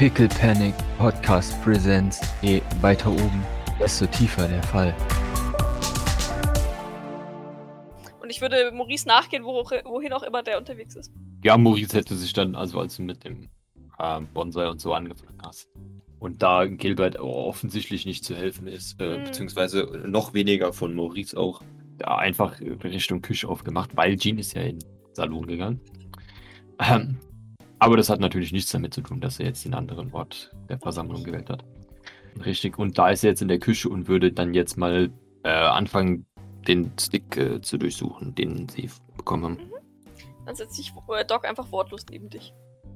Pickle Panic Podcast Presents. Je weiter oben, desto tiefer der Fall. Und ich würde Maurice nachgehen, wo, wohin auch immer der unterwegs ist. Ja, Maurice hätte sich dann, also als du mit dem äh, Bonsai und so angefangen hast. Und da Gilbert offensichtlich nicht zu helfen ist, äh, Mhm. beziehungsweise noch weniger von Maurice auch, ja, einfach Richtung Küche aufgemacht, weil Jean ist ja in den Salon gegangen. Ähm, aber das hat natürlich nichts damit zu tun, dass er jetzt den anderen Ort der Versammlung gewählt hat. Richtig, und da ist er jetzt in der Küche und würde dann jetzt mal äh, anfangen, den Stick äh, zu durchsuchen, den sie bekommen haben. Dann setzt sich äh, Doc einfach wortlos neben dich.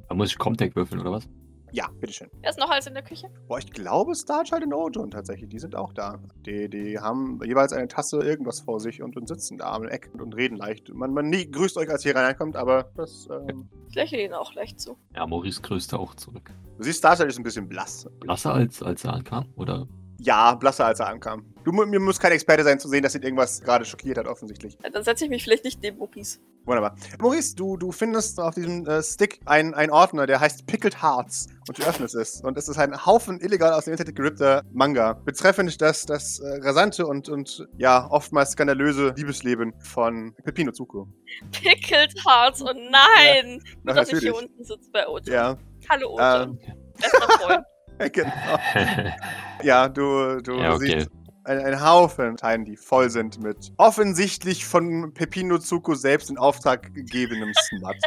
Da muss ich Comtech würfeln, oder was? Ja, bitteschön. Wer ist noch alles in der Küche? Boah, ich glaube, Starchild und Oton tatsächlich, die sind auch da. Die, die haben jeweils eine Tasse irgendwas vor sich und, und sitzen da am Eck und, und reden leicht. Man, man nie grüßt euch, als ihr reinkommt, aber das. Ähm, Ich lächle ihnen auch leicht zu. Ja, Maurice grüßte auch zurück. du siehst, Starchild ist ein bisschen blass. Blasser als, als er ankam? Oder? Ja, blasser, als er ankam. Du, mir muss kein Experte sein, zu sehen, dass ihn irgendwas gerade schockiert hat, offensichtlich. Dann setze ich mich vielleicht nicht neben Maurice. Wunderbar. Maurice, du, du findest auf diesem äh, Stick einen Ordner, der heißt Pickled Hearts. Und du öffnest es. Und es ist ein Haufen illegal aus dem Internet gerippter Manga. Betreffend das, das äh, rasante und, und ja, oftmals skandalöse Liebesleben von Pepino Zuko. Pickled Hearts, oh nein! Na, Gut, dass ich hier unten sitze bei Ojo. Ja, Hallo Ojo. ähm, Bester Freund. genau. Ja, du, du ja, okay. siehst ein, ein Haufen Teilen, die voll sind mit offensichtlich von Pepino Zuko selbst in Auftrag gegebenem Smut.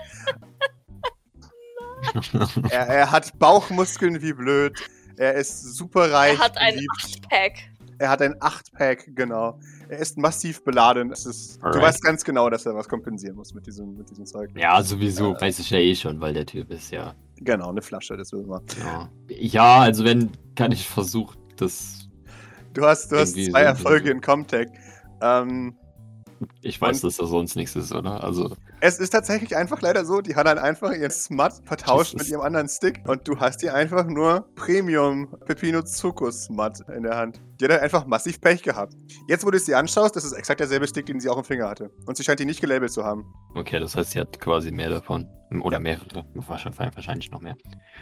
Er, er hat Bauchmuskeln wie blöd. Er ist superreich. Er hat ein beliebt. 8-Pack. Er hat ein 8-Pack, genau. Er ist massiv beladen. Es ist, du weißt ganz genau, dass er was kompensieren muss mit diesem, mit diesem Zeug. ja, sowieso weiß ich ja eh schon, weil der Typ ist ja. Genau, eine Flasche, das wissen wir. Ja, ja also wenn, kann ich versuchen, das. Du hast, du hast zwei so- Erfolge in Comtech. Ähm, Ich weiß, Und- dass da sonst nichts ist, oder? Also, es ist tatsächlich einfach leider so, die hat dann einfach ihren Smut vertauscht mit ihrem anderen Stick und du hast hier einfach nur Premium Pepino Zuko Smut in der Hand. Die hat halt einfach massiv Pech gehabt. Jetzt, wo du es dir anschaust, das ist exakt derselbe Stick, den sie auch im Finger hatte. Und sie scheint ihn nicht gelabelt zu haben. okay, das heißt, sie hat quasi mehr davon. Oder mehrere. Wahrscheinlich noch mehr.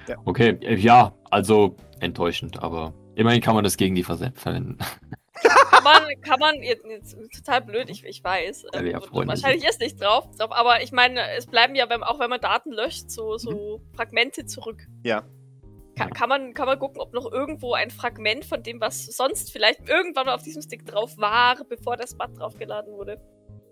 Ja. Okay, äh, ja, also enttäuschend, aber immerhin kann man das gegen die verwenden. Kann man, kann man, jetzt, jetzt, total blöd, ich, ich weiß. Ähm, ja, wahrscheinlich ist nicht drauf, drauf. Aber ich meine, es bleiben ja, wenn, auch wenn man Daten löscht, so, so Mhm. Fragmente zurück. Ja. Ka kann, man, kann man gucken, ob noch irgendwo ein Fragment von dem, was sonst vielleicht irgendwann mal auf diesem Stick drauf war, bevor das Bad draufgeladen wurde.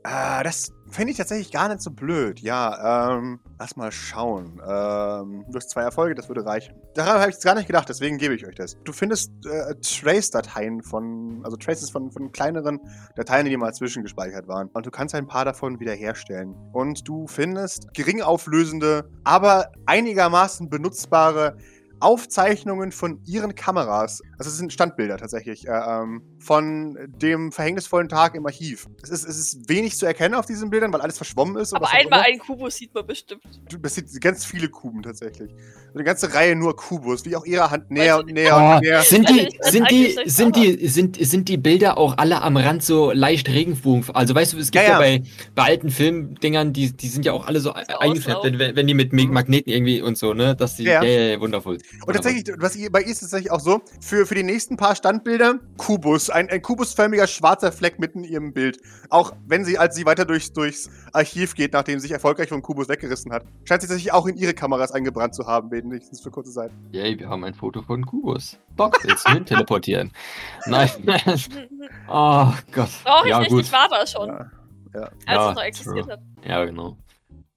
Ah, das finde ich tatsächlich gar nicht so blöd. Ja, ähm, lass mal schauen. Ähm, du hast zwei Erfolge, das würde reichen. Daran habe ich jetzt gar nicht gedacht, deswegen gebe ich euch das. Du findest äh, Trace-Dateien von, also Traces von, von kleineren Dateien, die mal zwischengespeichert waren. Und du kannst ein paar davon wiederherstellen. Und du findest gering auflösende, aber einigermaßen benutzbare Aufzeichnungen von ihren Kameras. Also es sind Standbilder tatsächlich. Äh, ähm, von dem verhängnisvollen Tag im Archiv. Es ist, es ist wenig zu erkennen auf diesen Bildern, weil alles verschwommen ist. Aber einmal einen Kubus sieht man bestimmt. Du- Das sind ganz viele Kuben tatsächlich. Eine ganze Reihe nur Kubus, wie auch ihre Hand näher und näher Oh, und näher. sind die, sind die, sind die, sind, sind die Bilder auch alle am Rand so leicht Regenbogen? Also weißt du, es gibt Ja, ja, ja. bei, bei alten Filmdingern, die, die sind ja auch alle so eingefärbt, wenn, wenn die mit. Magneten irgendwie und so, ne? Dass die, Ja, ja, wundervoll. Und tatsächlich, was ihr, bei ihr ist es tatsächlich auch so, für, für die nächsten paar Standbilder, Kubus, ein, ein kubusförmiger schwarzer Fleck mitten in ihrem Bild. Auch wenn sie, als sie weiter durchs, durchs Archiv geht, nachdem sie sich erfolgreich vom Kubus weggerissen hat, scheint sie tatsächlich auch in ihre Kameras eingebrannt zu haben, wenigstens für kurze Zeit. Yay, wir haben ein Foto von Kubus. Willst du hin teleportieren? Nein. oh Gott. Brauche ich ja, nicht, gut. ich war da schon, Ja. als Ja, es noch existiert true. hat. Ja, genau.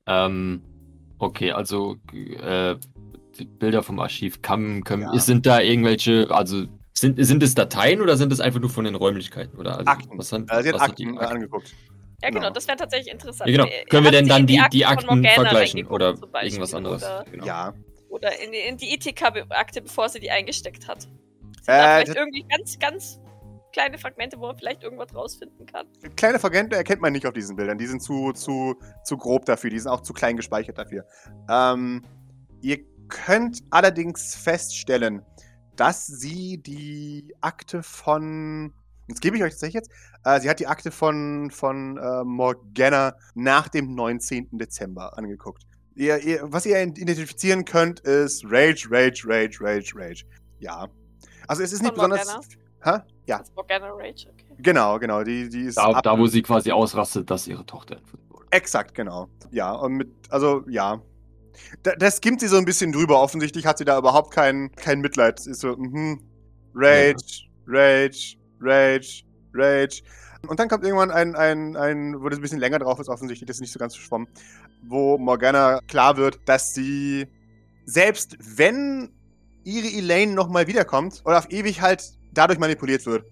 Ähm, okay, also äh, Bilder vom Archiv kann, können, Ja. sind da irgendwelche, also sind, sind es Dateien oder sind es einfach nur von den Räumlichkeiten? Oder also, Akten. Was sind, Äh, sie hat was Akten äh, angeguckt. Ja, genau, Genau. das wäre tatsächlich interessant. Ja, genau. Können wir denn dann die, die Akten Morgana vergleichen oder Beispiel irgendwas anderes? Oder, Genau. Ja. oder in die, in die ITK-Akte, bevor sie die eingesteckt hat. Sind da Äh, vielleicht irgendwie ganz, ganz kleine Fragmente, wo man vielleicht irgendwas rausfinden kann. Kleine Fragmente erkennt man nicht auf diesen Bildern. Die sind zu, zu, zu grob dafür. Die sind auch zu klein gespeichert dafür. Ähm, ihr könnt allerdings feststellen, dass sie die Akte von. Jetzt gebe ich euch tatsächlich jetzt. Äh, sie hat die Akte von, von äh, Morgana nach dem 19. Dezember angeguckt. Ihr, ihr, was ihr identifizieren könnt, ist Rage, Rage, Rage, Rage, Rage. Ja. Also es ist nicht Von besonders. Hä? Ja, Das ist Morgana Rage, okay. genau, genau. Die, die ist Da, ab- da, wo sie quasi ausrastet, dass ihre Tochter entführt wurde. Exakt, genau. Ja, und mit, also, ja. Da, das skimmt sie so ein bisschen drüber. Offensichtlich hat sie da überhaupt kein, kein Mitleid. Sie ist so, mhm. Rage, Rage, Rage, Rage. Und dann kommt irgendwann ein, ein, ein, wo das ein bisschen länger drauf ist, offensichtlich, das ist nicht so ganz verschwommen, wo Morgana klar wird, dass sie, selbst wenn ihre Elaine nochmal wiederkommt oder auf ewig halt dadurch manipuliert wird.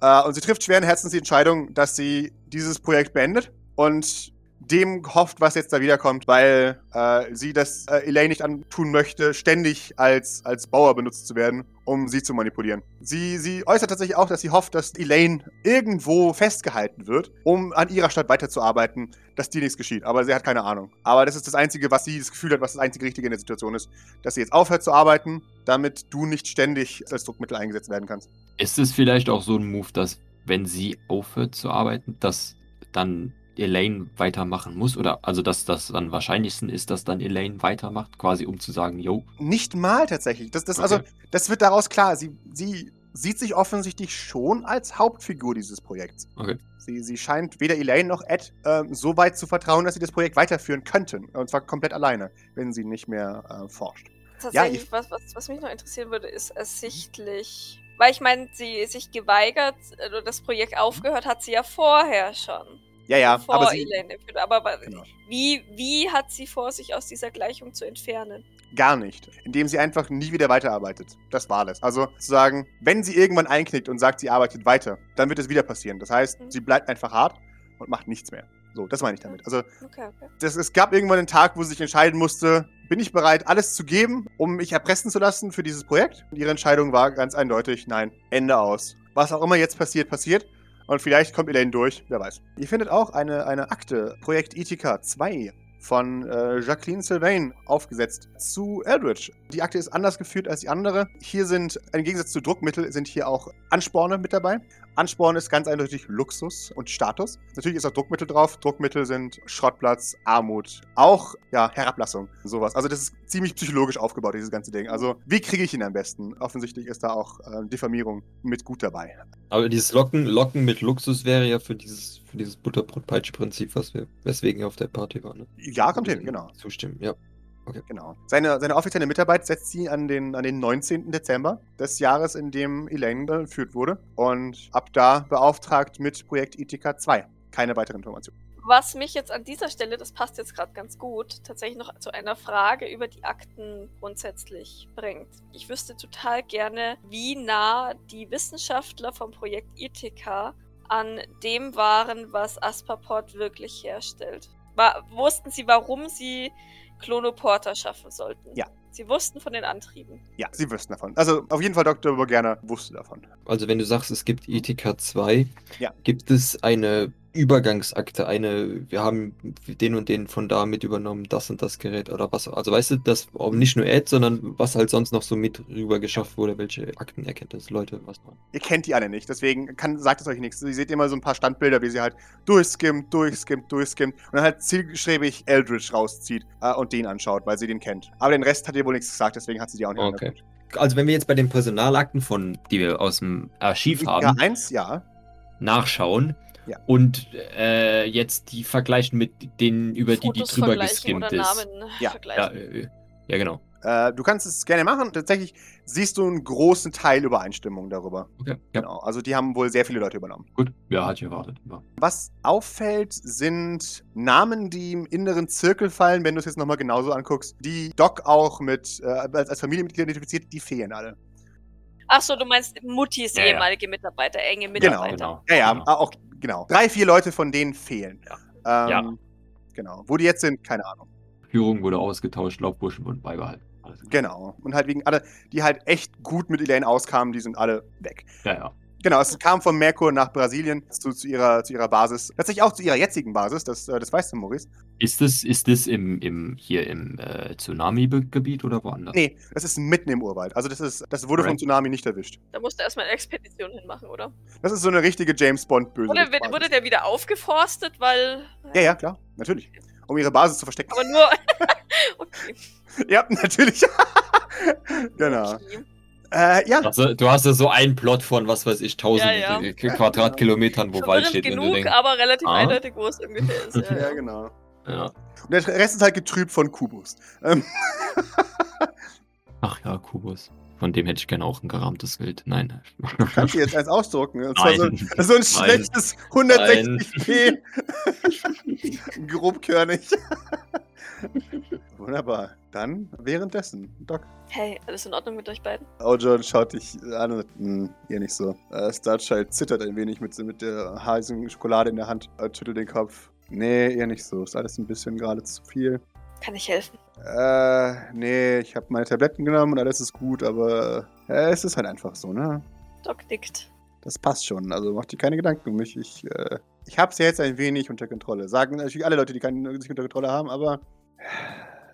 Äh, und sie trifft schweren Herzens die Entscheidung, dass sie dieses Projekt beendet und dem hofft, was jetzt da wiederkommt, weil äh, sie das äh, Elaine nicht antun möchte, ständig als, als Bauer benutzt zu werden, um sie zu manipulieren. Sie, sie äußert tatsächlich auch, dass sie hofft, dass Elaine irgendwo festgehalten wird, um an ihrer Stadt weiterzuarbeiten, dass dir nichts geschieht. Aber sie hat keine Ahnung. Aber das ist das Einzige, was sie das Gefühl hat, was das einzige Richtige in der Situation ist, dass sie jetzt aufhört zu arbeiten, damit du nicht ständig als Druckmittel eingesetzt werden kannst. Ist es vielleicht auch so ein Move, dass, wenn sie aufhört zu arbeiten, dass dann Elaine weitermachen muss? Oder also, dass das am wahrscheinlichsten ist, dass dann Elaine weitermacht, quasi um zu sagen, yo, Nicht mal tatsächlich. Das, das, Okay. Also, das wird daraus klar. Sie, sie sieht sich offensichtlich schon als Hauptfigur dieses Projekts. Okay. Sie, sie scheint weder Elaine noch Ed ähm, so weit zu vertrauen, dass sie das Projekt weiterführen könnten. Und zwar komplett alleine, wenn sie nicht mehr äh, forscht. Tatsächlich, ich- was, was, was mich noch interessieren würde, ist ersichtlich. Weil ich meine, sie sich geweigert äh, oder das Projekt aufgehört hat sie ja vorher schon. Ja, ja, bevor aber sie Elaine. Aber Genau. wie, wie hat sie vor, sich aus dieser Gleichung zu entfernen? gar nicht. Indem sie einfach nie wieder weiterarbeitet. Das war das. Also zu sagen, wenn sie irgendwann einknickt und sagt, sie arbeitet weiter, dann wird es wieder passieren. Das heißt, Mhm. sie bleibt einfach hart und macht nichts mehr. So, das meine ich damit. Also Okay, okay. das, es gab irgendwann einen Tag, wo sie sich entscheiden musste, bin ich bereit, alles zu geben, um mich erpressen zu lassen für dieses Projekt? Und ihre Entscheidung war ganz eindeutig, nein, Ende aus. Was auch immer jetzt passiert, passiert. Und vielleicht kommt Elaine durch, wer weiß. Ihr findet auch eine, eine Akte, Projekt Ithaca 2 von äh, Jacqueline Sylvain aufgesetzt zu Eldritch. Die Akte ist anders geführt als die andere. Hier sind, im Gegensatz zu Druckmittel, sind hier auch Ansporne mit dabei. Ansporn ist ganz eindeutig Luxus und Status. Natürlich ist auch Druckmittel drauf. Druckmittel sind Schrottplatz, Armut, auch ja, Herablassung, sowas. Also das ist ziemlich psychologisch aufgebaut, dieses ganze Ding. Also wie kriege ich ihn am besten? Offensichtlich ist da auch äh, Diffamierung mit gut dabei. Aber dieses Locken, Locken mit Luxus wäre ja für dieses, für dieses Butterbrot-Peitsche-Prinzip, was wir, weswegen wir auf der Party waren. Ne? Ja, kommt hin, genau. Zustimmen, ja. Genau. Seine, seine offizielle Mitarbeit setzt sie an den, an den 19. Dezember des Jahres, in dem Elaine entführt wurde. Und ab da beauftragt mit Projekt Ithaca 2. Keine weiteren Informationen. Was mich jetzt an dieser Stelle, das passt jetzt gerade ganz gut, tatsächlich noch zu einer Frage über die Akten grundsätzlich bringt. Ich wüsste total gerne, wie nah die Wissenschaftler vom Projekt Ithaca an dem waren, was Asperport wirklich herstellt. War, wussten sie, warum sie Chlonoporter schaffen sollten? Ja. Sie wussten von den Antrieben. Ja, sie wüssten davon. Also auf jeden Fall Dr. Burgerner wusste davon. Also wenn du sagst, es gibt ETK 2, Ja. gibt es eine Übergangsakte, eine, wir haben den und den von da mit übernommen, das und das Gerät oder was. Also weißt du, das nicht nur Ed, sondern was halt sonst noch so mit rüber geschafft wurde, welche Akten erkennt das, Leute, was man. Ihr kennt die alle nicht, deswegen kann, sagt es euch nichts. Ihr seht immer so ein paar Standbilder, wie sie halt durchskimmt, durchskimmt, durchskimmt und dann halt zielstrebig Eldritch rauszieht äh, und den anschaut, weil sie den kennt. Aber den Rest hat ihr wohl nichts gesagt, deswegen hat sie die auch nicht Okay. angeguckt. Also wenn wir jetzt bei den Personalakten von, die wir aus dem Archiv Ja, haben, eins, ja. nachschauen Ja. und äh, jetzt die vergleichen mit denen, über die die Fotos drüber geskimmt ist. Namen Ja, Ja, äh, ja, genau. Äh, du kannst es gerne machen. Tatsächlich siehst du einen großen Teil Übereinstimmung darüber. Okay. Ja, Genau. Also die haben wohl sehr viele Leute übernommen. gut. Ja, hatte ich erwartet. Ja. Was auffällt, sind Namen, die im inneren Zirkel fallen, wenn du es jetzt nochmal genauso anguckst. Die Doc auch mit äh, als, als Familienmitglied identifiziert, die fehlen alle. Achso, du meinst Muttis Ja, ja. ehemalige Mitarbeiter, enge Genau, Mitarbeiter. genau. Ja, ja, Genau. auch genau. Drei, vier Leute von denen fehlen. Ja. Ähm, Ja. Genau. Wo die jetzt sind, keine Ahnung. Führung wurde ausgetauscht, Laufburschen wurden beibehalten. Genau. Und halt wegen alle, die halt echt gut mit Elaine auskamen, die sind alle weg. Ja, ja. Genau, es kam von Merkur nach Brasilien zu, zu, ihrer, zu ihrer Basis. Tatsächlich auch zu ihrer jetzigen Basis, das, äh, das weißt du, Maurice. Ist das, ist das im, im, hier im äh, Tsunami-Gebiet oder woanders? Nee, das ist mitten im Urwald. Also das ist, das wurde vom Alright. Tsunami nicht erwischt. Da musst du erstmal eine Expedition hinmachen, oder? Das ist so eine richtige James Bond böse. Oder wird- wurde der wieder aufgeforstet, weil. Ja, ja, klar, natürlich. um ihre Basis zu verstecken. Aber nur. okay. Ja, natürlich. genau. okay. Äh, ja, Also, du hast ja so einen Plot von, was weiß ich, tausend Ja, ja. Quadratkilometern, wo Wald steht. wenn du genug, denkst, aber relativ ah. eindeutig, wo es ungefähr ist. Ja, ja, genau. ja. Und der Rest ist halt getrübt von Kubus. Ähm, Ach ja, Kubus. Von dem hätte ich gerne auch ein gerahmtes Bild. Nein. kannst du jetzt eins ausdrucken? Das war so, Nein. so ein Nein. schlechtes 160p. Grobkörnig. Wunderbar. Dann währenddessen, Doc. Hey, alles in Ordnung mit euch beiden? Aujon schaut dich an und hm, ihr nicht so. Äh, Starchild zittert ein wenig mit, mit der heißen Schokolade in der Hand, äh, schüttelt den Kopf. Nee, ihr nicht so. Ist alles ein bisschen gerade zu viel. Kann ich helfen? Äh, nee, ich habe meine Tabletten genommen und alles ist gut, aber äh, es ist halt einfach so, ne? Doc nickt. Das passt schon. Also mach dir keine Gedanken um mich. Ich, äh, ich hab's ja jetzt ein wenig unter Kontrolle. Sagen natürlich alle Leute, die keine sich unter Kontrolle haben, aber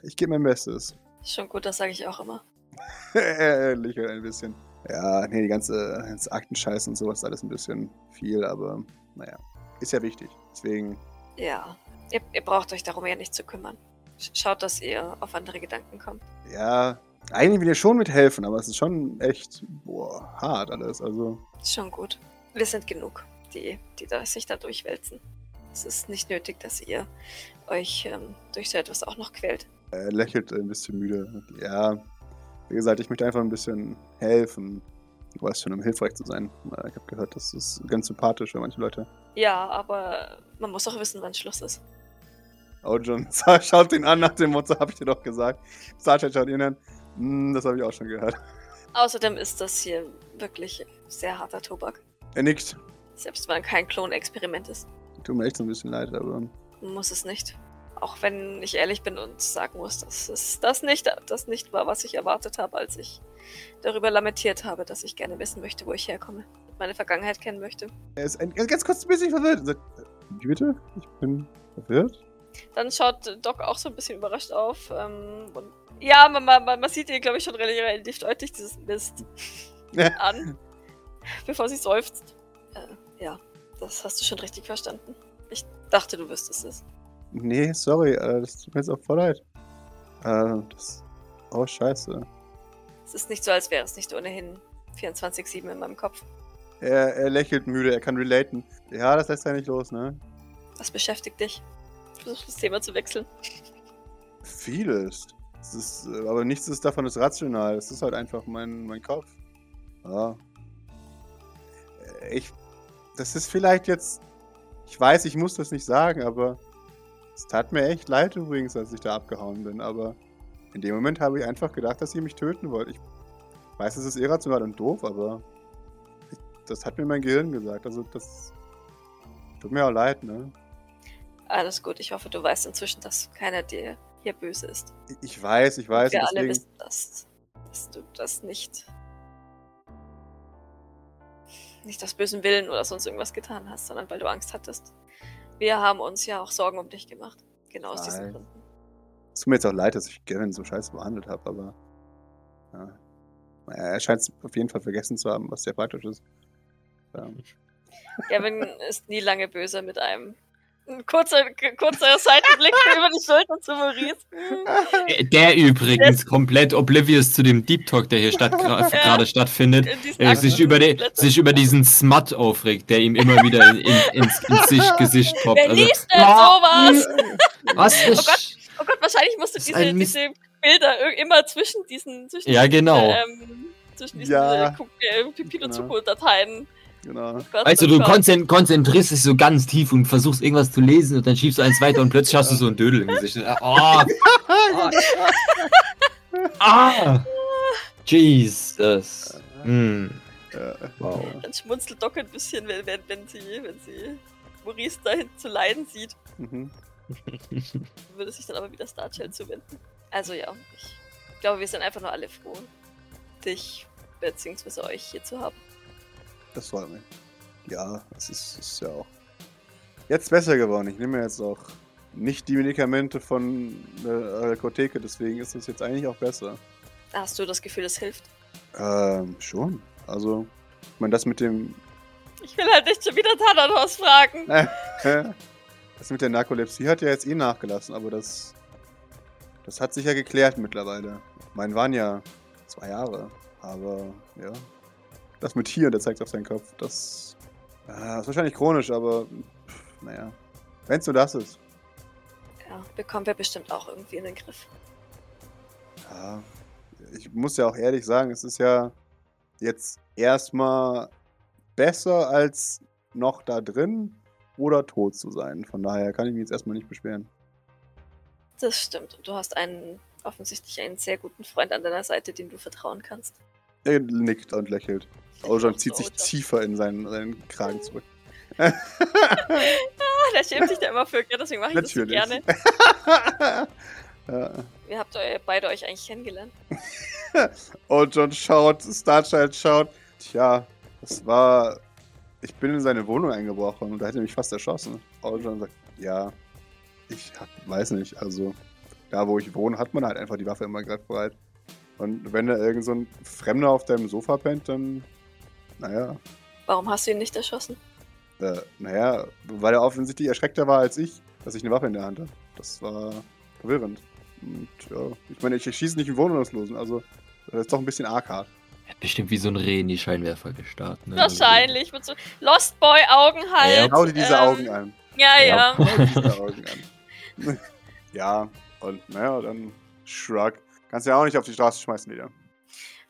ich gebe mein Bestes. Schon gut, das sage ich auch immer. er lächelt ein bisschen. Ja, nee, die ganze, ganze Aktenscheiß und sowas ist alles ein bisschen viel, aber naja. Ist ja wichtig. Deswegen, Ja. Ihr, ihr braucht euch darum ja nicht zu kümmern. Sch- Schaut, dass ihr auf andere Gedanken kommt. ja, eigentlich will ich schon mithelfen, aber es ist schon echt, boah, hart alles. Also, Ist schon gut. Wir sind genug, die, die da, sich da durchwälzen. Es ist nicht nötig, dass ihr euch ähm, durch so etwas auch noch quält. er lächelt ein bisschen müde. Ja, wie gesagt, ich möchte einfach ein bisschen helfen. Du weißt schon, um hilfreich zu sein. Ich habe gehört, das ist ganz sympathisch für manche Leute. Ja, aber man muss auch wissen, wann Schluss ist. Ojon schaut ihn an nach dem Motto, habe ich dir doch gesagt. Starchild schaut ihn an. Hm, das habe ich auch schon gehört. Außerdem ist das hier wirklich sehr harter Tobak. Er nickt. Selbst wenn kein Klonexperiment ist. Tut mir echt so ein bisschen leid, aber Muss es nicht. Auch wenn ich ehrlich bin und sagen muss, dass es das nicht, das nicht war, was ich erwartet habe, als ich darüber lamentiert habe, dass ich gerne wissen möchte, wo ich herkomme. Meine Vergangenheit kennen möchte. er ist ein, ganz kurz ein bisschen verwirrt. Wie bitte? Ich bin verwirrt? Dann schaut Doc auch so ein bisschen überrascht auf. Ähm, und ja, man, man, man sieht ihr, glaube ich, schon relativ deutlich dieses Mist an, bevor sie seufzt. Äh, ja, das hast du schon richtig verstanden. Ich dachte, du wüsstest es. Nee, sorry, äh, das tut mir jetzt auch voll leid. Äh, das. Oh, scheiße. Es ist nicht so, als wäre es nicht ohnehin 24-7 in meinem Kopf. Er, er lächelt müde, er kann relaten. Ja, das lässt er nicht los, ne? Was beschäftigt dich? Versuch das Thema zu wechseln. Vieles. Es ist, aber nichts ist davon ist rational. Es ist halt einfach mein, mein Kopf. Ja. Äh, Ich. Das ist vielleicht jetzt. Ich weiß, ich muss das nicht sagen, aber. Es tat mir echt leid übrigens, als ich da abgehauen bin, aber. In dem Moment habe ich einfach gedacht, dass ihr mich töten wollt. Ich weiß, es ist irrational und doof, aber. Ich, das hat mir mein Gehirn gesagt. Also, das. Tut mir auch leid, ne? Alles gut, ich hoffe, du weißt inzwischen, dass keiner dir hier böse ist. Ich- weiß, ich weiß. Wir und alle deswegen- wissen, dass, dass du das nicht. Nicht aus bösem Willen oder sonst irgendwas getan hast, sondern weil du Angst hattest. Wir haben uns ja auch Sorgen um dich gemacht. Genau aus diesen. Gründen. Es tut mir jetzt auch leid, dass ich Gavin so scheiße behandelt habe, aber. Ja. Er scheint es auf jeden Fall vergessen zu haben, was sehr praktisch ist. Ähm, Gavin ist nie lange böse mit einem. Ein kurzer, kurzer Seitenblick über die Schulter zu Maurice. Hm, Der übrigens komplett oblivious zu dem Deep Talk, der hier statt, Ja. gerade stattfindet, in diesen äh, sich, über den, sich über diesen Smut aufregt, der ihm immer wieder in, in, ins, ins Gesicht, Gesicht poppt. Wer Also, liest denn Ah, sowas? was? Oh Gott. Oh Gott, wahrscheinlich musst du diese, diese Bilder immer zwischen diesen, zwischen Ja, diesen, genau. ähm, zwischen diesen Ja. äh, Ku- äh, Pipino Genau. Genau. Also du konzen konzentrierst dich so ganz tief und versuchst irgendwas zu lesen und dann schiebst du eins weiter und plötzlich hast du so ein Dödel im Gesicht. Oh, ah, Jesus. Äh, Wow. Dann schmunzelt Doc ein bisschen, wenn, wenn, wenn sie, wenn sie Maurice dahin zu leiden sieht. mhm. Würde sich dann aber wieder Starchild zuwenden. Also ja, ich glaube, wir sind einfach nur alle froh, dich bzw. euch hier zu haben. Das freut mich. Ja, es ist, ist ja auch jetzt besser geworden. Ich nehme jetzt auch nicht die Medikamente von der Apotheke, deswegen ist es jetzt eigentlich auch besser. Hast du das Gefühl, es hilft? Ähm, schon. Also, ich meine, das mit dem. Ich will halt nicht schon wieder Thanatos fragen. Äh, Das mit der Narkolepsie hat ja jetzt eh nachgelassen, aber das. Das hat sich ja geklärt mittlerweile. Mein waren ja zwei Jahre. Aber ja. Das mit hier, der zeigt auf seinen Kopf. Das. Äh, ist wahrscheinlich chronisch, aber. Pff, naja. Wenn's nur das ist. Ja, bekommen wir bestimmt auch irgendwie in den Griff. Ja. Ich muss ja auch ehrlich sagen, es ist ja jetzt erstmal besser als noch da drin oder tot zu sein. Von daher kann ich mich jetzt erstmal nicht beschweren. Das stimmt. Und du hast einen offensichtlich einen sehr guten Freund an deiner Seite, dem du vertrauen kannst. Er nickt und lächelt. Ojan zieht sich tiefer in seinen, seinen Kragen zurück. Ah, der schämt sich da immer für, deswegen mache ich das so Natürlich. gerne. ja. Wie habt ihr beide euch eigentlich kennengelernt? Ojan schaut, Starchild schaut. Tja, das war. Ich bin in seine Wohnung eingebrochen und da hätte er mich fast erschossen. Ojan sagt, ja, ich hab, weiß nicht, also da wo ich wohne, hat man halt einfach die Waffe immer griffbereit. Und wenn da irgend so ein Fremder auf deinem Sofa pennt, dann, naja, Warum hast du ihn nicht erschossen? Äh, naja, weil er offensichtlich erschreckter war als ich, dass ich eine Waffe in der Hand hatte. Das war verwirrend. Und ja, ich meine, ich schieße nicht in Wohnungslosen, also das ist doch ein bisschen arg hart. Er hat bestimmt wie so ein Reh in die Scheinwerfer gestarrt. Ne? Wahrscheinlich mit so Lost Boy Augen halt. Schau dir diese ähm, Augen an. Ja, Ja. ja. Schau dir diese Augen an. ja, und naja, dann Shrug. Kannst ja auch nicht auf die Straße schmeißen wieder.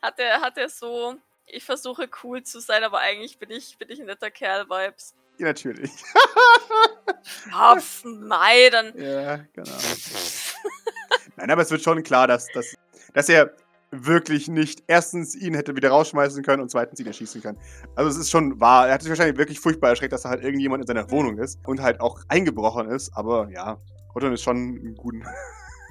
Hat er, hat er so, ich versuche cool zu sein, aber eigentlich bin ich, bin ich ein netter Kerl-Vibes. Ja, natürlich. Ja, pf, Mai, dann. ja, genau. Nein, aber es wird schon klar, dass, dass, dass er wirklich nicht erstens ihn hätte wieder rausschmeißen können und zweitens ihn erschießen können. Also es ist schon wahr. Er hat sich wahrscheinlich wirklich furchtbar erschreckt, dass da halt irgendjemand in seiner Wohnung ist und halt auch eingebrochen ist. Aber ja, Otton ist schon ein guten.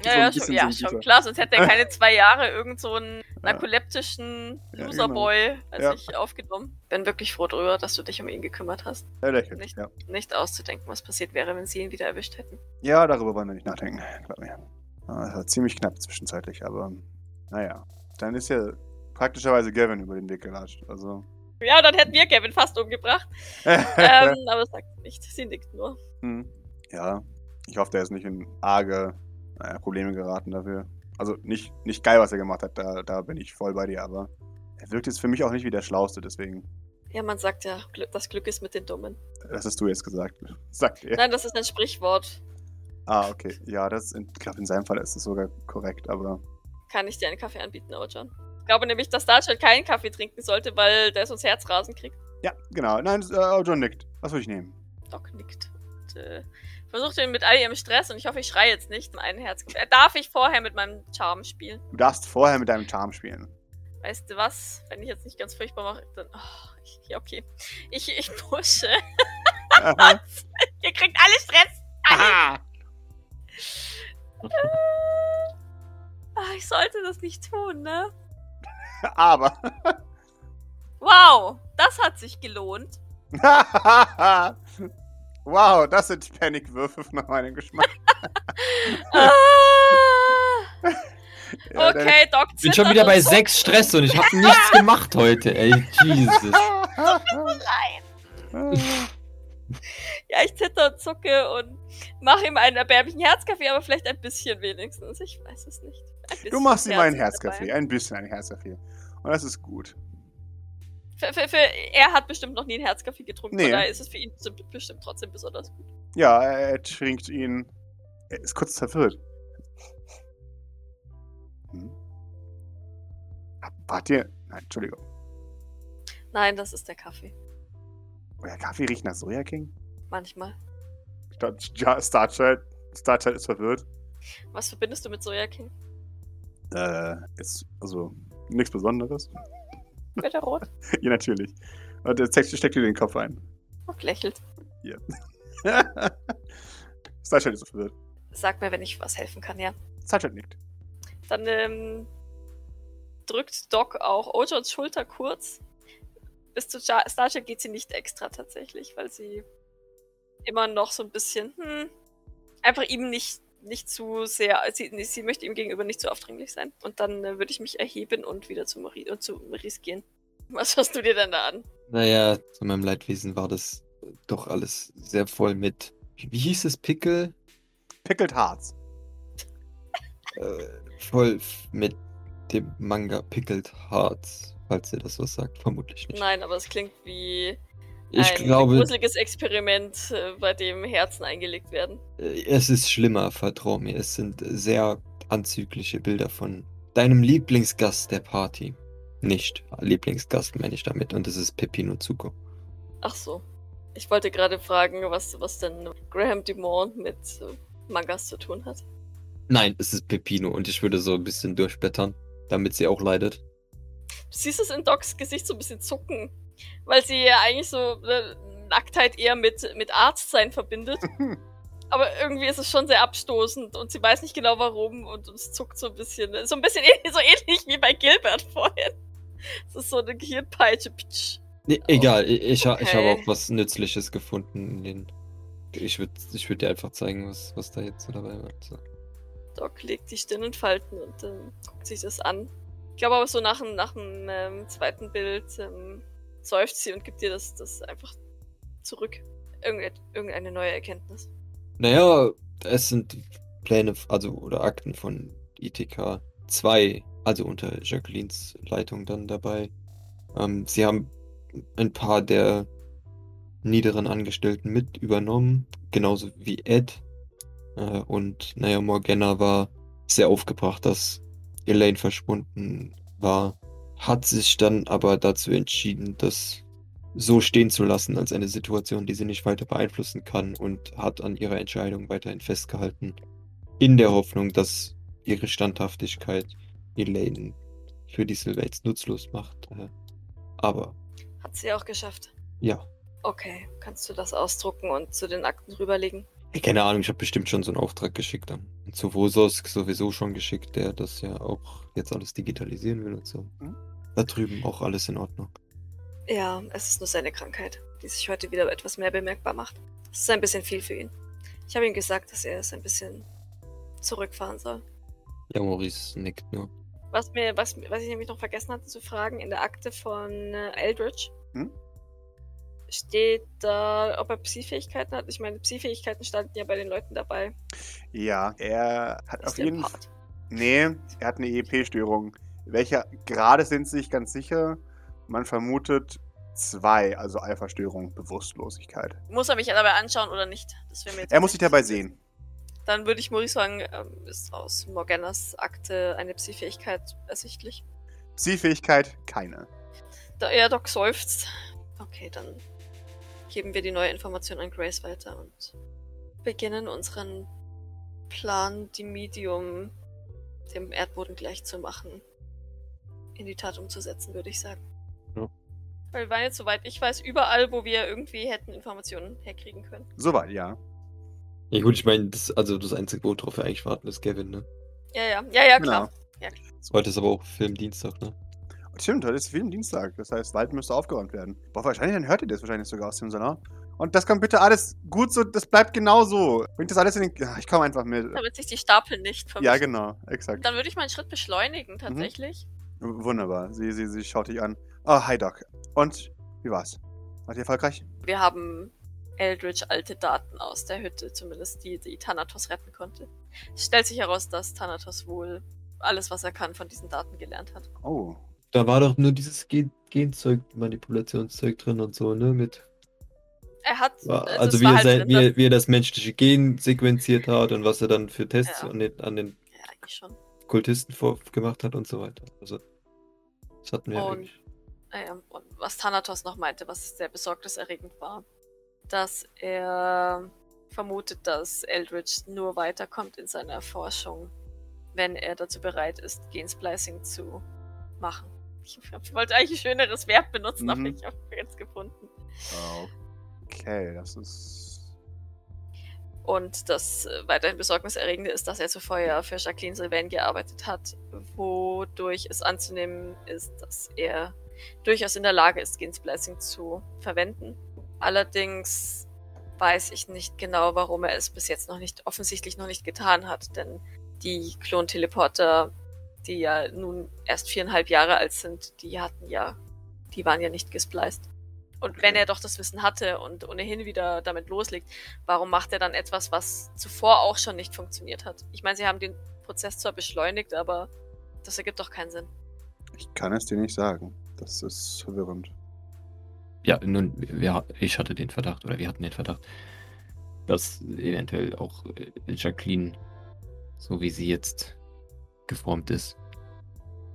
Ja, so ja, schon, ja, so schon klar, sonst hätte er keine zwei Jahre irgend so einen narkoleptischen Ja, genau. Loserboy als Ja. ich aufgenommen. Bin wirklich froh darüber, dass du dich um ihn gekümmert hast. Er lächelt. Nicht. Ja. Nicht auszudenken, was passiert wäre, wenn sie ihn wieder erwischt hätten. ja, darüber wollen wir nicht nachdenken. Glaub mir. Ah, Das war ziemlich knapp zwischenzeitlich, aber naja. Dann ist ja praktischerweise Gavin über den Weg gelatscht. Also. Ja, dann hätten wir Kevin fast umgebracht. ähm, aber sagt nicht. Sie nickt nur. Hm. Ja, ich hoffe, der ist nicht in arge naja, Probleme geraten dafür. Also nicht, nicht geil, was er gemacht hat, da, da bin ich voll bei dir, aber er wirkt jetzt für mich auch nicht wie der Schlauste, deswegen. Ja, man sagt ja, das Glück ist mit den Dummen. Das hast du jetzt gesagt. Sagt er. Nein, das ist ein Sprichwort. Ah, okay. Ja, das, in- ich glaube, in seinem Fall ist das sogar korrekt, aber. Kann ich dir einen Kaffee anbieten, Ojan? Ich glaube nämlich, dass Starchild keinen Kaffee trinken sollte, weil der sonst Herzrasen kriegt. Ja, genau. Nein, äh, John nickt. Was soll ich nehmen? Doc nickt. Und, äh, versucht ihn mit all ihrem Stress und ich hoffe, ich schreie jetzt nicht einen Herz. Äh, darf ich vorher mit meinem Charme spielen? Du darfst vorher mit deinem Charme spielen. Weißt du was? Wenn ich jetzt nicht ganz furchtbar mache, dann. Oh, ich, ja, okay. Ich, ich pushe. Ihr kriegt alle Stress. Alle. Ah, ich sollte das nicht tun, ne? Aber. Wow, das hat sich gelohnt. wow, das sind Panikwürfe nach meinem Geschmack. Ah, Ja, okay, Doc Ich bin schon wieder bei sechs Stress und ich habe nichts gemacht heute, ey. Jesus. Ja, ich zitter und zucke und mache ihm einen erbärmlichen Herzkaffee, aber vielleicht ein bisschen wenigstens. Ich weiß es nicht. Du machst ihm einen Herzkaffee, ein bisschen ein Herzkaffee. Und das ist gut. Für, für, für, er hat bestimmt noch nie einen Herzkaffee getrunken, Nee. daher ist es für ihn bestimmt, trotzdem besonders gut. Ja, er, trinkt ihn. Er ist kurz verwirrt. Hm? Wart ihr? Nein, Entschuldigung. Nein, das ist der Kaffee. Euer Kaffee riecht nach Soja King? Manchmal. Ich glaub, Ja, Starchild. Starchild ist verwirrt. Was verbindest du mit Soja King? Äh, ist also nichts Besonderes. Wird er rot? ja, natürlich. Und der Text steckt dir den Kopf ein. Und lächelt. Starchild ist verwirrt. Sag mir, wenn ich was helfen kann, ja. Starchild nickt. Dann ähm, drückt Doc auch Ojons Schulter kurz. Bis zu Ja- Starchild geht sie nicht extra tatsächlich, weil sie immer noch so ein bisschen, hm, einfach ihm nicht, nicht zu sehr, sie, sie möchte ihm gegenüber nicht zu aufdringlich sein. Und dann äh, würde ich mich erheben und wieder zu, Marie, und zu Maurice gehen. Was hast du dir denn da an? Naja, zu meinem Leidwesen war das doch alles sehr voll mit Wie hieß es? Pickle? Pickled Hearts. Äh, voll mit dem Manga Pickled Hearts, falls ihr das was sagt. Vermutlich nicht. Nein, aber es klingt wie Ich ein glaube, gruseliges Experiment, äh, bei dem Herzen eingelegt werden. äh, es ist schlimmer, vertrau mir. Es sind sehr anzügliche Bilder von deinem Lieblingsgast der Party. Nicht Lieblingsgast meine ich damit. Und das ist Peppino Zuko. Ach so. Ich wollte gerade fragen, was, was denn Graham Dumont mit äh, Mangas zu tun hat. Nein, es ist Peppino und ich würde so ein bisschen durchblättern, damit sie auch leidet. Du siehst es in Docs Gesicht so ein bisschen zucken, weil sie ja eigentlich so äh, Nacktheit eher mit, mit Arztsein verbindet. Aber irgendwie ist es schon sehr abstoßend und sie weiß nicht genau warum und es zuckt so ein bisschen. So ein bisschen ähnlich, so ähnlich wie bei Gilbert vorhin. Es ist so eine Gehirnpeitsche. Pitsch. Nee, egal, ich, ich, ha- ich habe Okay. auch was Nützliches gefunden in den. Ich würde ich würd dir einfach zeigen, was, was da jetzt so dabei war. So. Doc legt die Stirn in Falten und ähm, guckt sich das an. Ich glaube aber so nach dem, nach dem ähm, zweiten Bild ähm, seufzt sie und gibt dir das, das einfach zurück. Irgende, irgendeine neue Erkenntnis. Naja, es sind Pläne, also oder Akten von ITK 2, also unter Jacquelines Leitung dann dabei. Ähm, sie haben ein paar der niederen Angestellten mit übernommen, genauso wie Ed. Äh, und naja, Morgana war sehr aufgebracht, dass Elaine verschwunden war, hat sich dann aber dazu entschieden, das so stehen zu lassen als eine Situation, die sie nicht weiter beeinflussen kann und hat an ihrer Entscheidung weiterhin festgehalten, in der Hoffnung, dass ihre Standhaftigkeit Elaine für die Sylvains nutzlos macht. Äh, Aber Hat sie auch geschafft. ja, Okay, kannst du das ausdrucken und zu den Akten rüberlegen? Keine Ahnung, ich habe bestimmt schon so einen Auftrag geschickt an zu Vosos sowieso schon geschickt, der das ja auch jetzt alles digitalisieren will und so. Mhm. Da drüben auch alles in Ordnung. Ja, es ist nur seine Krankheit, die sich heute wieder etwas mehr bemerkbar macht. Es ist ein bisschen viel für ihn. Ich habe ihm gesagt, dass er es ein bisschen zurückfahren soll. Ja, Maurice nickt nur. Was, mir, was, was ich nämlich noch vergessen hatte zu fragen, in der Akte von äh, Eldritch Hm? Steht da, ob er Psi-Fähigkeiten hat. Ich meine, Psi-Fähigkeiten standen ja bei den Leuten dabei. Ja, er hat Ist auf jeden Fall. Nee, er hat eine EEP-Störung. Welcher Grade sind sie sich ganz sicher? Man vermutet zwei, also Alpha-Störung, Bewusstlosigkeit. Muss er mich dabei anschauen oder nicht? Er muss sich dabei sehen. Dann würde ich Maurice sagen, ähm, ist aus Morganas Akte eine Psi-Fähigkeit ersichtlich. Psi-Fähigkeit, keine. Da er Doc seufzt. Okay, dann geben wir die neue Information an Grace weiter und beginnen unseren Plan, die Medium dem Erdboden gleich zu machen, in die Tat umzusetzen, würde ich sagen. Ja. Weil wir waren jetzt, soweit ich weiß, überall, wo wir irgendwie hätten Informationen herkriegen können. Soweit, ja. Ja gut, ich meine, das, also das einzige, worauf wir eigentlich warten, ist Gavin, ne? Ja, ja, ja, ja, klar. Heute ist aber auch Filmdienstag, ne? Stimmt, heute ist Filmdienstag. Das heißt, Wald müsste aufgeräumt werden. Boah, wahrscheinlich, dann hört ihr das wahrscheinlich sogar aus dem Salon. Und das kommt bitte alles gut so, das bleibt genau so. Bringt das alles in den. Ja, Ich komme einfach mit. Damit sich die Stapel nicht vermischen. Ja, genau, exakt. Dann würde ich meinen Schritt beschleunigen, tatsächlich. W- Wunderbar. Sie, sie, sie schaut dich an. Oh, hi Doc. Und wie war's? Wart ihr erfolgreich? Wir haben Eldritch alte Daten aus der Hütte, zumindest die, die Thanatos retten konnte. Es stellt sich heraus, dass Thanatos wohl alles, was er kann, von diesen Daten gelernt hat. Oh. Da war doch nur dieses Gen Genzeug, Manipulationszeug drin und so, ne? Mit, Er hat. also es wie er, halt sein, wie, er, wie er das menschliche Gen sequenziert hat und was er dann für Tests Ja. an, den, an den Ja. Kultisten vor, gemacht hat und so weiter. Also, das hatten wir Und- eigentlich. Ähm, und was Thanatos noch meinte, was sehr besorgniserregend war, dass er vermutet, dass Eldritch nur weiterkommt in seiner Forschung, wenn er dazu bereit ist, Gensplicing zu machen. Ich wollte eigentlich ein schöneres Verb benutzen, aber Mhm. ich habe jetzt gefunden. Okay, das ist. Und das äh, weiterhin Besorgniserregende ist, dass er zuvor ja für Jacqueline Sylvain gearbeitet hat, wodurch es anzunehmen ist, dass er durchaus in der Lage ist, Gensplicing zu verwenden. Allerdings weiß ich nicht genau, warum er es bis jetzt noch nicht, offensichtlich noch nicht getan hat, denn die Klonteleporter, die ja nun erst viereinhalb Jahre alt sind, die hatten ja, die waren ja nicht gespliced. Und Okay. wenn er doch das Wissen hatte und ohnehin wieder damit loslegt, warum macht er dann etwas, was zuvor auch schon nicht funktioniert hat? Ich meine, sie haben den Prozess zwar beschleunigt, aber das ergibt doch keinen Sinn. Ich kann es dir nicht sagen. Das ist verwirrend. Ja, nun, wir, ich hatte den Verdacht, oder wir hatten den Verdacht, dass eventuell auch äh, Jacqueline, so wie sie jetzt geformt ist,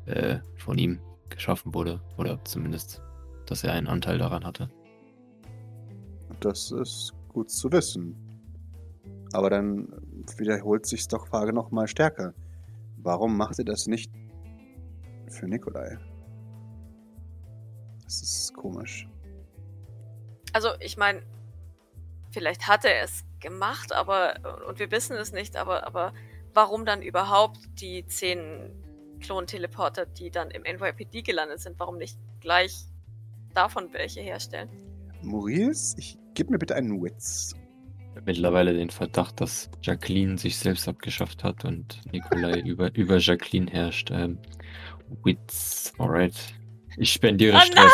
äh, von ihm geschaffen wurde. Oder zumindest, dass er einen Anteil daran hatte. Das ist gut zu wissen. Aber dann wiederholt sich doch Frage noch mal stärker. Warum macht ihr das nicht für Nikolai? Das ist komisch. Also, ich meine, vielleicht hat er es gemacht, aber, und wir wissen es nicht, aber, aber warum dann überhaupt die zehn Klon-Teleporter, die dann im NYPD gelandet sind, warum nicht gleich davon welche herstellen? Maurice, ich gib mir bitte einen Witz. Mittlerweile den Verdacht, dass Jacqueline sich selbst abgeschafft hat und Nikolai über, über Jacqueline herrscht. Ähm, Wits, alright. Ich spendiere Oh Stress.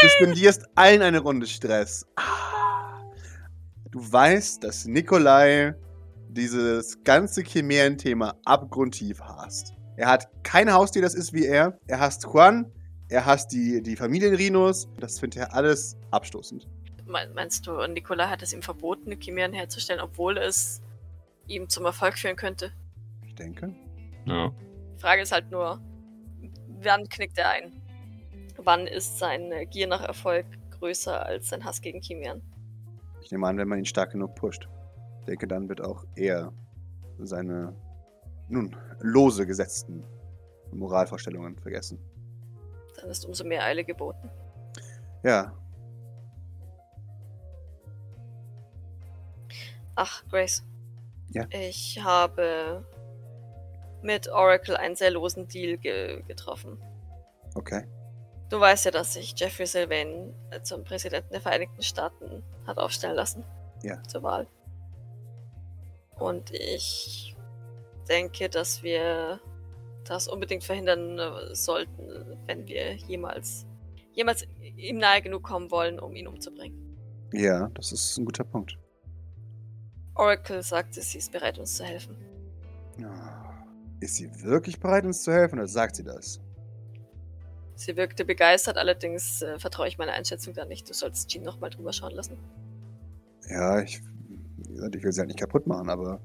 Du spendierst allen eine Runde Stress. Ah. Du weißt, dass Nikolai dieses ganze Chimären-Thema abgrundtief hasst. Er hat kein Haustier, das ist wie er. Er hasst Juan. Er hasst die, die Familienrinos. Das findet er alles abstoßend. Me- Meinst du, Nikolai hat es ihm verboten, Chimären herzustellen, obwohl es ihm zum Erfolg führen könnte? Ich denke. Ja. Die Frage ist halt nur, wann knickt er ein? Wann ist seine Gier nach Erfolg größer als sein Hass gegen Chimären? Ich nehme an, wenn man ihn stark genug pusht. Ich denke, dann wird auch er seine, nun, lose gesetzten Moralvorstellungen vergessen. Dann ist umso mehr Eile geboten. Ja, Ach, Grace. Ja. Ich habe mit Oracle einen sehr losen Deal ge getroffen. okay. Du weißt ja, dass sich Jeffrey Sylvain zum Präsidenten der Vereinigten Staaten hat aufstellen lassen. Ja. Zur Wahl. Und ich denke, dass wir das unbedingt verhindern äh, sollten, wenn wir jemals, jemals ihm nahe genug kommen wollen, um ihn umzubringen. Ja, das ist ein guter Punkt. Oracle sagte, sie ist bereit, uns zu helfen. Ist sie wirklich bereit, uns zu helfen oder sagt sie das? Sie wirkte begeistert, allerdings äh, vertraue ich meiner Einschätzung da nicht. Du solltest Jean nochmal drüber schauen lassen. Ja, ich, wie gesagt, ich will sie halt nicht kaputt machen, aber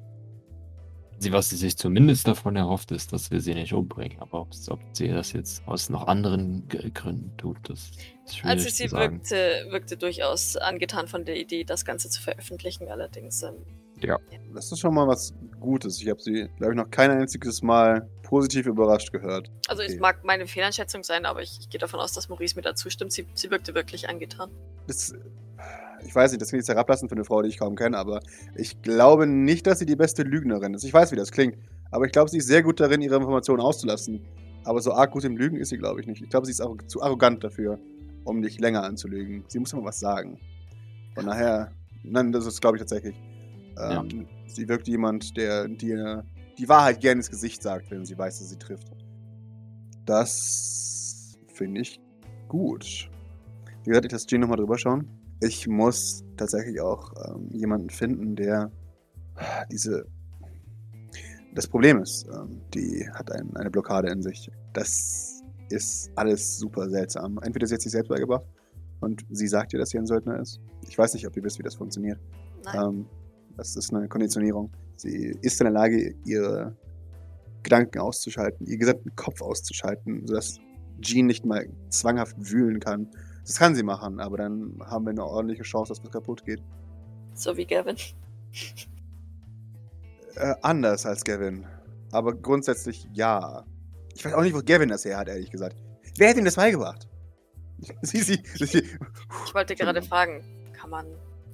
Sie, was sie sich zumindest davon erhofft, ist, dass wir sie nicht umbringen. Aber ob's- ob sie das jetzt aus noch anderen Gründen tut, das ist schwierig Also sie zu sagen. wirkte, wirkte durchaus angetan von der Idee, das Ganze zu veröffentlichen. Allerdings, ähm, das ist schon mal was Gutes. Ich habe sie, glaube ich, noch kein einziges Mal positiv überrascht gehört. also Okay. es mag meine Fehleinschätzung sein, aber ich, ich gehe davon aus, dass Maurice mir da zustimmt. Sie, sie wirkte wirklich angetan. Das, ich weiß nicht, das klingt jetzt herablassend für eine Frau, die ich kaum kenne, aber ich glaube nicht, dass sie die beste Lügnerin ist. Ich weiß, wie das klingt, aber ich glaube, sie ist sehr gut darin, ihre Informationen auszulassen. Aber so arg gut im Lügen ist sie, glaube ich, nicht. Ich glaube, sie ist auch zu arrogant dafür, um dich länger anzulügen. Sie muss immer was sagen. Von daher, nein, das ist, glaube ich, tatsächlich. Ja. Ähm, Sie wirkt jemand, der dir die Wahrheit gerne ins Gesicht sagt, wenn sie weiß, dass sie trifft. Das finde ich gut. Wie gesagt, ich lasse Jean nochmal drüber schauen. Ich muss tatsächlich auch ähm, jemanden finden, der diese. Das Problem ist, ähm, die hat ein, eine Blockade in sich. Das ist alles super seltsam. Entweder sie hat sich selbst beigebracht und sie sagt ihr, dass sie ein Söldner ist. Ich weiß nicht, ob ihr wisst, wie das funktioniert. Ähm, das ist eine Konditionierung. Sie ist in der Lage, ihre Gedanken auszuschalten, ihren gesamten Kopf auszuschalten, sodass Jean nicht mal zwanghaft wühlen kann. Das kann sie machen, aber dann haben wir eine ordentliche Chance, dass was kaputt geht. So wie Gavin. Äh, anders als Gavin. Aber grundsätzlich ja. Ich weiß auch nicht, wo Gavin das her hat, ehrlich gesagt. Wer hat ihm das beigebracht? sie, sie, sie, Ich wollte gerade fragen, kann man,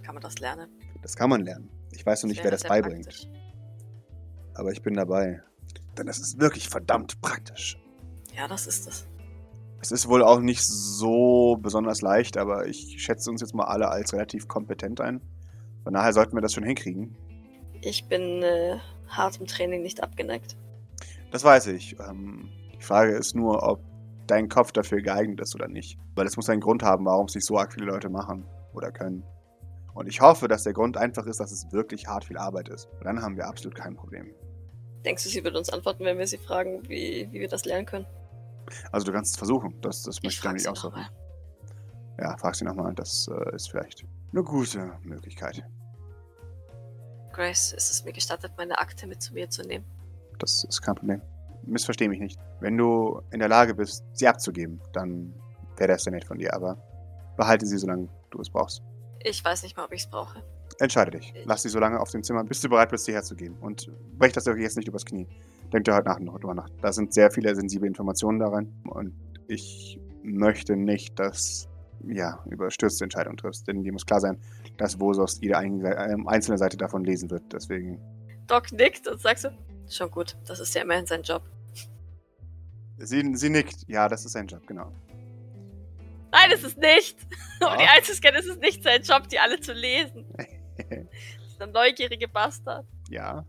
kann man das lernen? das kann man lernen. Ich weiß noch nicht, wer das beibringt. praktisch. Aber ich bin dabei. Denn das ist wirklich verdammt praktisch. Ja, das ist es. Es ist wohl auch nicht so besonders leicht, aber ich schätze uns jetzt mal alle als relativ kompetent ein. Von daher sollten wir das schon hinkriegen. Ich bin äh, hartem Training nicht abgeneigt. Das weiß ich. Ähm, die Frage ist nur, ob dein Kopf dafür geeignet ist oder nicht. Weil es muss einen Grund haben, warum es nicht so arg viele Leute machen oder können. Und ich hoffe, dass der Grund einfach ist, dass es wirklich hart viel Arbeit ist. Und dann haben wir absolut kein Problem. Denkst du, sie wird uns antworten, wenn wir sie fragen, wie, wie wir das lernen können? Also du kannst es versuchen. Das, das Ich möchte ich sie so. nochmal. Ja, frag sie nochmal. Das äh, ist vielleicht eine gute Möglichkeit. Grace, ist es mir gestattet, meine Akte mit zu mir zu nehmen? Das ist kein Problem. Missversteh mich nicht. Wenn du in der Lage bist, sie abzugeben, dann wäre das sehr nett von dir. Aber behalte sie, solange du es brauchst. Ich weiß nicht mal, ob ich es brauche. Entscheide dich. Lass sie so lange auf dem Zimmer, bis du bereit bist, hierher zu gehen. Und brech das doch jetzt nicht übers Knie. Denk dir heute Nacht noch drüber nach. Da sind sehr viele sensible Informationen da rein. Und ich möchte nicht, dass ja, überstürzte Entscheidungen triffst. Denn dir muss klar sein, dass Vosos jede ähm, einzelne Seite davon lesen wird. Deswegen. Doc nickt und sagt so, schon gut, das ist ja immerhin sein Job. Sie, sie nickt. Ja, das ist sein Job, genau. Nein, es ist nicht! Ja. Um die einzuscannen, ist es nicht sein Job, die alle zu lesen. Das ist ein neugierige Bastard. ja.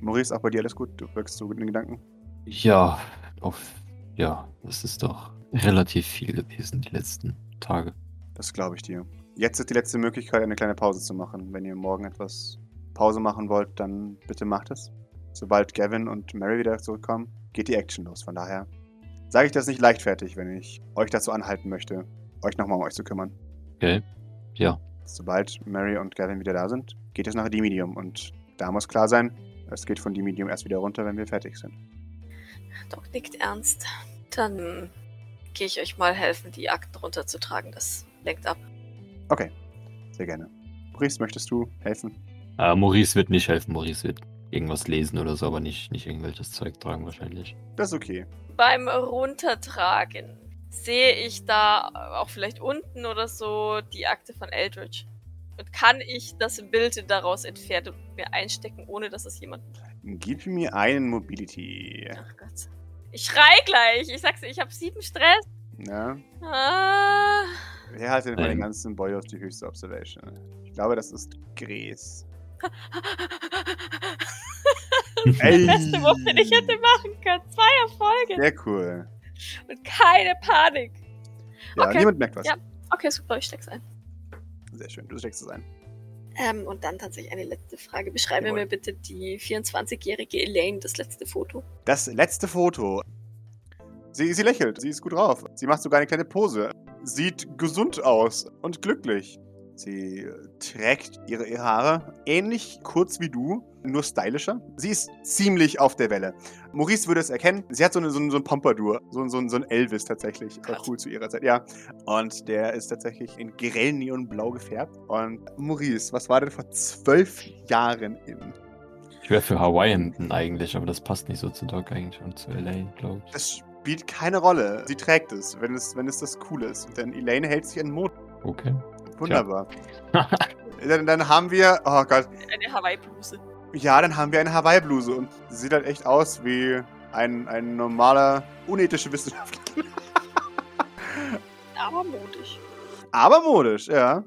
Maurice, auch bei dir alles gut? Du wirkst so gut in den Gedanken? Ja, auf. Ja, das ist doch relativ viel gewesen die letzten Tage. Das glaube ich dir. Jetzt ist die letzte Möglichkeit, eine kleine Pause zu machen. Wenn ihr morgen etwas Pause machen wollt, dann bitte macht es. Sobald Gavin und Mary wieder zurückkommen, geht die Action los. Von daher sage ich das nicht leichtfertig, wenn ich euch dazu anhalten möchte, euch nochmal um euch zu kümmern. Okay. Ja. Sobald Mary und Gavin wieder da sind, geht es nach D-Medium. Und da muss klar sein, es geht von D-Medium erst wieder runter, wenn wir fertig sind. Doc nickt ernst. Dann gehe ich euch mal helfen, die Akten runterzutragen. Das lenkt ab. Okay, sehr gerne. Maurice, möchtest du helfen? Äh, Maurice wird nicht helfen. Maurice wird irgendwas lesen oder so, aber nicht, nicht irgendwelches Zeug tragen wahrscheinlich. Das ist okay. Beim Runtertragen sehe ich da auch vielleicht unten oder so die Akte von Eldridge. Und kann ich das Bild daraus entfernen und mir einstecken, ohne dass es jemand. Gib mir einen Mobility. Ach Gott. Ich schrei gleich. Ich sag's dir, ich habe sieben Stress. Ja. Ah. Wer hat denn bei den ganzen Boyos die höchste Observation? Ich glaube, das ist Gräs. Das. Beste, was ich hätte machen können. Zwei Erfolge Sehr cool. und keine Panik. Ja, Okay. niemand merkt was. Ja. Okay, super, ich steck's ein. Sehr schön, du steckst es ein. Ähm, und dann tatsächlich eine letzte Frage. Beschreibe Jawohl. mir bitte die 24-jährige Elaine, das letzte Foto. Das letzte Foto. Sie, sie lächelt, sie ist gut drauf. Sie macht sogar eine kleine Pose. Sieht gesund aus und glücklich. Sie äh, trägt ihre, ihre Haare ähnlich kurz wie du, nur stylischer. Sie ist ziemlich auf der Welle. Maurice würde es erkennen. Sie hat so, eine, so, ein- so ein Pompadour, so, so, so ein Elvis tatsächlich. War Krass. cool zu ihrer Zeit, ja. Und der ist tatsächlich in grell neonblau gefärbt. Und Maurice, was war denn vor zwölf Jahren in? Ich wäre für Hawaiian eigentlich, aber das passt nicht so zu Doc eigentlich und zu Elaine, glaube ich. Das spielt keine Rolle. Sie trägt es, wenn es, wenn es das Coole ist. Denn Elaine hält sich an den Mond. Okay. Wunderbar. Dann, dann haben wir, oh Gott, Eine Hawaii-Bluse. ja, dann haben wir eine Hawaii-Bluse und sie sieht halt echt aus wie ein, ein normaler, unethischer Wissenschaftler. Aber modisch. Aber modisch, ja.